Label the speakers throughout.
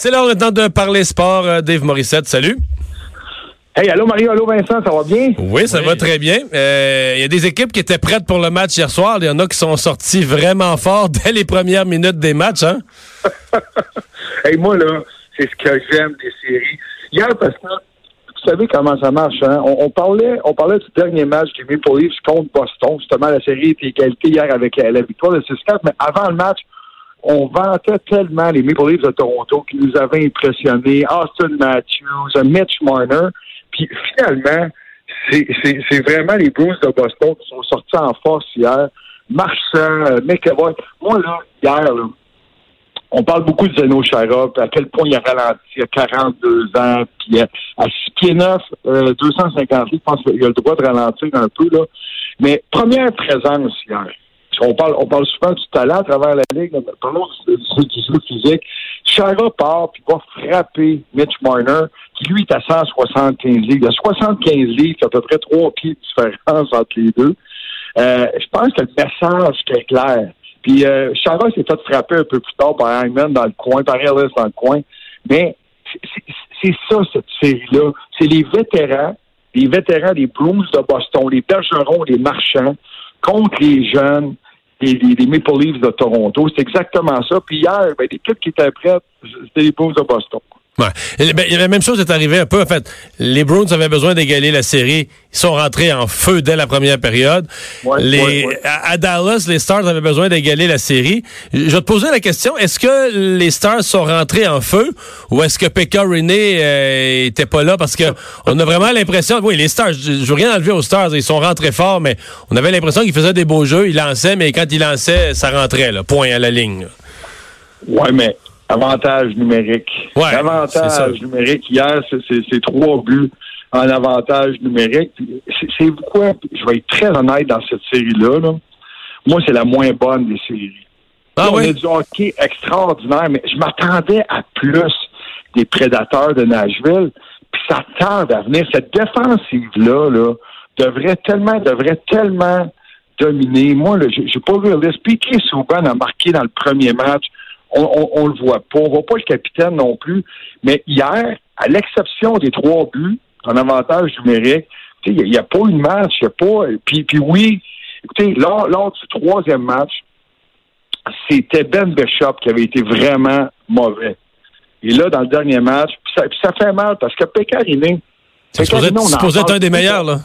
Speaker 1: C'est l'heure maintenant de parler sport. Euh, Dave Morissette, salut.
Speaker 2: Hey, allô Mario, allô Vincent, ça va bien?
Speaker 1: Oui, ça va très bien. Euh, Il y a des équipes qui étaient prêtes pour le match hier soir. Il y en a qui sont sortis vraiment fort dès les premières minutes des matchs. Hein?
Speaker 2: hey, moi, là, c'est ce que j'aime des séries. Hier, parce que vous savez comment ça marche, hein? On, on parlait, on parlait du dernier match des Maple Leafs contre Boston. Justement, la série était égalité hier avec la, la victoire de 6-4, mais avant le match, on vantait tellement les Maple Leafs de Toronto qui nous avaient impressionnés. Austin Matthews, Mitch Marner. Puis finalement, c'est vraiment les Bruins de Boston qui sont sortis en force hier. Marchand, McEvoy. Moi, là, hier, là, on parle beaucoup de Zeno Chara, puis à quel point il a ralenti à 42 ans, puis à, à 6 pieds 9, euh, 250 livres, je pense qu'il a le droit de ralentir un peu, là. Mais première présence hier. On parle, on parle souvent du talent à travers la ligue, parlons du, du- du jeu physique. Chara part puis va frapper Mitch Marner, qui lui est à 175 livres. Il y a 75 livres, c'est à peu près trois pieds de différence entre les deux. Euh, je pense que le message était clair. Puis euh, Chara s'est fait frapper un peu plus tard par Hangman dans le coin, par Ellis dans le coin. Mais c'est ça, cette série-là. C'est les vétérans, les vétérans des Blues de Boston, les Bergerons, les Marchands, contre les jeunes, les Maple Leafs de Toronto. C'est exactement ça. Puis hier, ben, l'équipe qui était prête, c'était les Blues de Boston.
Speaker 1: Ouais. Ben, la même chose est arrivée un peu. En fait, les Bruins avaient besoin d'égaler la série. Ils sont rentrés en feu dès la première période.
Speaker 2: Ouais,
Speaker 1: les,
Speaker 2: ouais.
Speaker 1: À, à Dallas, les Stars avaient besoin d'égaler la série. Je vais te poser la question est-ce que les Stars sont rentrés en feu ou est-ce que Pekka Rinne euh, était pas là? Parce que on a vraiment l'impression. Oui, les Stars. Je, je veux rien enlever aux Stars. Ils sont rentrés forts, mais on avait l'impression qu'ils faisaient des beaux jeux. Ils lançaient, mais quand ils lançaient, ça rentrait. Là, point à la ligne. là.
Speaker 2: Ouais, mais avantage numérique.
Speaker 1: Ouais,
Speaker 2: avantage numérique. Hier, c'est- trois buts en avantage numérique. C'est c'est quoi? Je vais être très honnête dans cette série-là. là. Moi, c'est la moins bonne des séries.
Speaker 1: Ah
Speaker 2: on
Speaker 1: oui?
Speaker 2: a du hockey extraordinaire, mais je m'attendais à plus des prédateurs de Nashville. Puis ça tarde à venir. Cette défensive-là là, devrait tellement, devrait tellement dominer. Moi, là, j'ai pas vu. Piqué Souban a marqué dans le premier match. On, on, on le voit pas. On voit pas le capitaine non plus. Mais hier, à l'exception des trois buts en avantage numérique, il n'y a, pas eu de match. Il a pas. Puis, puis oui, écoutez, lors, lors du troisième match, c'était Ben Bishop qui avait été vraiment mauvais. Et là, dans le dernier match, puis ça, puis ça fait mal parce que Pécariné,
Speaker 1: C'est supposé, c'est supposé être un des meilleurs. là.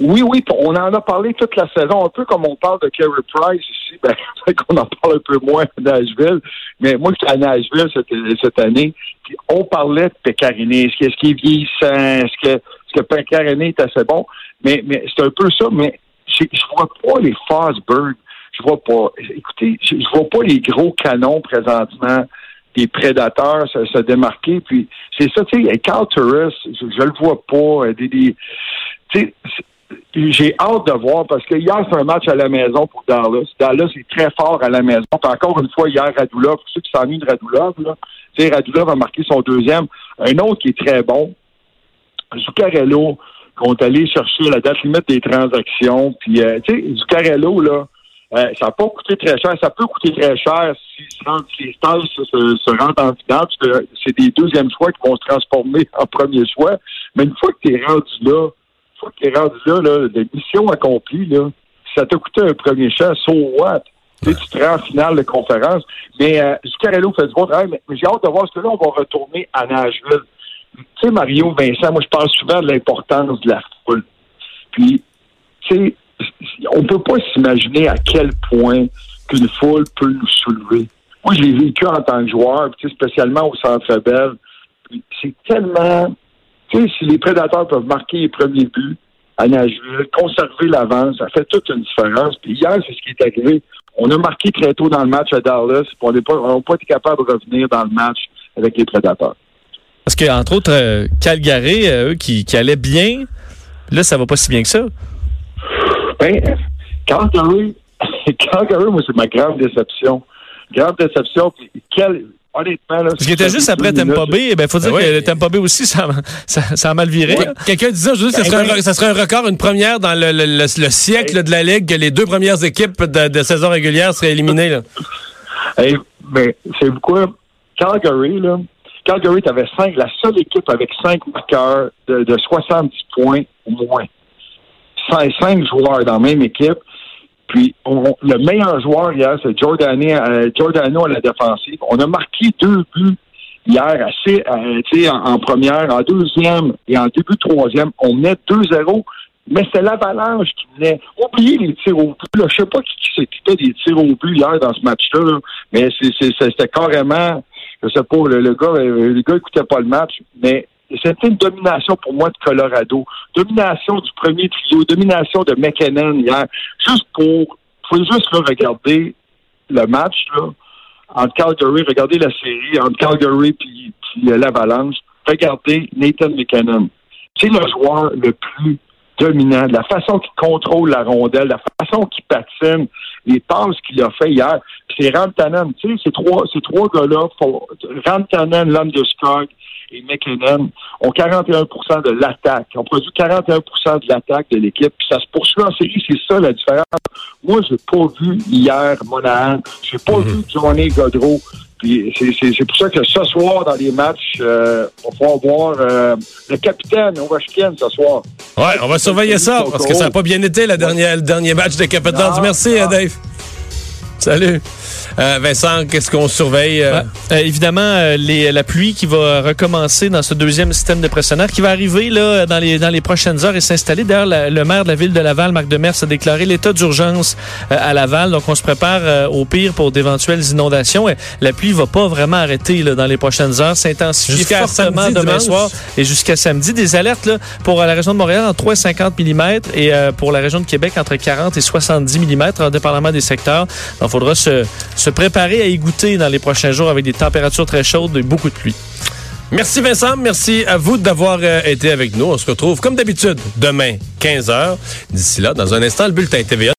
Speaker 2: Oui, oui, on en a parlé toute la saison, un peu comme on parle de Carey Price ici, ben, qu'on en parle un peu moins à Nashville, mais moi, j'étais à Nashville cette, cette année, puis on parlait de Pécariné, est-ce qu'il est vieillissant, est-ce que, est-ce que Pécariné est assez bon, mais, mais c'est un peu ça, mais je, vois pas les Fosberg, je vois pas, écoutez, je, vois pas les gros canons présentement des prédateurs se, démarquer, puis c'est ça, tu sais, Carl Turris, je, je le vois pas, euh, des, des j'ai hâte de voir parce que hier, c'est un match à la maison pour Dallas. Dallas est très fort à la maison. Puis encore une fois, hier, Radulov, pour ceux qui s'ennuient de Radulov, là, Radulov a marqué son deuxième. Un autre qui est très bon, Zuccarello, qu'on est allé chercher la date limite des transactions. Puis, euh, tu sais, Zuccarello, là, euh, ça n'a pas coûté très cher. Ça peut coûter très cher si, les Stars se, se, se rendent en finale, parce que c'est des deuxièmes choix qui vont se transformer en premier choix. Mais une fois que tu es rendu là, que tu es rendu là, là, mission accomplie, là, ça t'a coûté un premier choix, so what? Tu te rends en finale de conférence. Mais euh, Zuccarello fait du bon travail, mais, j'ai hâte de voir ce que là, on va retourner à Nashville. Tu sais, Mario, Vincent, moi, je parle souvent de l'importance de la foule. Puis, tu sais, on peut pas s'imaginer à quel point qu'une foule peut nous soulever. Moi, je l'ai vécu en tant que joueur, puis, spécialement au Centre Bell. C'est tellement... Tu sais, si les prédateurs peuvent marquer les premiers buts à Nashville, conserver l'avance, ça fait toute une différence. Puis hier, c'est ce qui est arrivé. On a marqué très tôt dans le match à Dallas, puis on n'a pas, on n'a pas été capable de revenir dans le match avec les prédateurs.
Speaker 3: Parce que, entre autres, euh, Calgary, euh, eux, qui, qui allaient bien, là, ça va pas si bien que ça.
Speaker 2: Ben, Calgary, Calgary, moi, c'est ma grande déception. Grande déception. Puis quel, honnêtement, là.
Speaker 3: Parce qu'il était juste après Tampa Bay, eh ben, faut dire
Speaker 1: Ben
Speaker 3: que
Speaker 1: oui.
Speaker 3: Tampa Bay aussi, ça, ça, ça a mal viré.
Speaker 1: Quelqu'un disait aujourd'hui que ce serait, un, ça serait un record, une première dans le, le- le- le siècle de la Ligue, que les deux premières équipes de, de saison régulière seraient éliminées. Là.
Speaker 2: Hey, mais c'est quoi? Calgary, là. Calgary, t'avais cinq, la seule équipe avec cinq marqueurs de, de 70 points au moins. Cinq, cinq joueurs dans la même équipe. Puis le meilleur joueur hier, c'est Giordano, euh, Giordano à la défensive. On a marqué deux buts hier assez, euh, en, en première, en deuxième et en début troisième. On menait 2-0. Mais c'est l'avalanche qui venait. Oubliez les tirs au but. Là. Je sais pas qui, qui s'occupait des tirs au but hier dans ce match-là, là. mais c'était carrément, je sais pas, le, le gars, euh, le gars écoutait pas le match, mais c'était une domination pour moi de Colorado. Domination du premier trio, domination de McKinnon hier. Juste pour, faut juste regarder le match, là, entre Calgary, regardez la série, entre Calgary puis, puis euh, l'Avalanche, regardez Nathan McKinnon. C'est le joueur le plus dominant, la façon qu'il contrôle la rondelle, la façon qu'il patine, les passes qu'il a fait hier. Puis c'est Rantanen, tu sais, ces trois, ces trois gars-là, Rantanen, Landeskog et McKinnon ont 41% de l'attaque, ont produit 41% de l'attaque de l'équipe, puis ça se poursuit en série, c'est ça la différence. Moi, j'ai pas vu hier Monahan, j'ai pas vu Johnny Godreau. Puis c'est- c'est c'est pour ça que ce soir, dans les matchs, euh, on va pouvoir voir euh, le capitaine Ovechkin ce soir.
Speaker 1: Ouais, on va surveiller ça, parce que ça n'a pas bien été la dernière, le dernier match de Capitals. Merci, euh, Dave. Salut. Euh, Vincent, qu'est-ce qu'on surveille? euh?
Speaker 3: Ouais. Euh, évidemment, les- la pluie qui va recommencer dans ce deuxième système de pressionnaire qui va arriver là, dans, les, dans les prochaines heures et s'installer. D'ailleurs, le maire de la ville de Laval, Marc Demers, a déclaré l'état d'urgence à Laval. Donc, on se prépare au pire pour d'éventuelles inondations. Et la pluie va pas vraiment arrêter là, dans les prochaines heures. S'intensifie
Speaker 1: Jusqu'à
Speaker 3: fortement
Speaker 1: samedi,
Speaker 3: demain
Speaker 1: dimanche.
Speaker 3: soir et jusqu'à samedi. Des alertes là, pour la région de Montréal en 3 et 50 mm et euh, pour la région de Québec entre 40 et 70 mm, dépendamment des secteurs. Donc, il faudra se, se préparer à y goûter dans les prochains jours avec des températures très chaudes et beaucoup de pluie.
Speaker 1: Merci Vincent, merci à vous d'avoir euh, été avec nous. On se retrouve comme d'habitude demain, 15h. D'ici là, dans un instant, le bulletin TVA.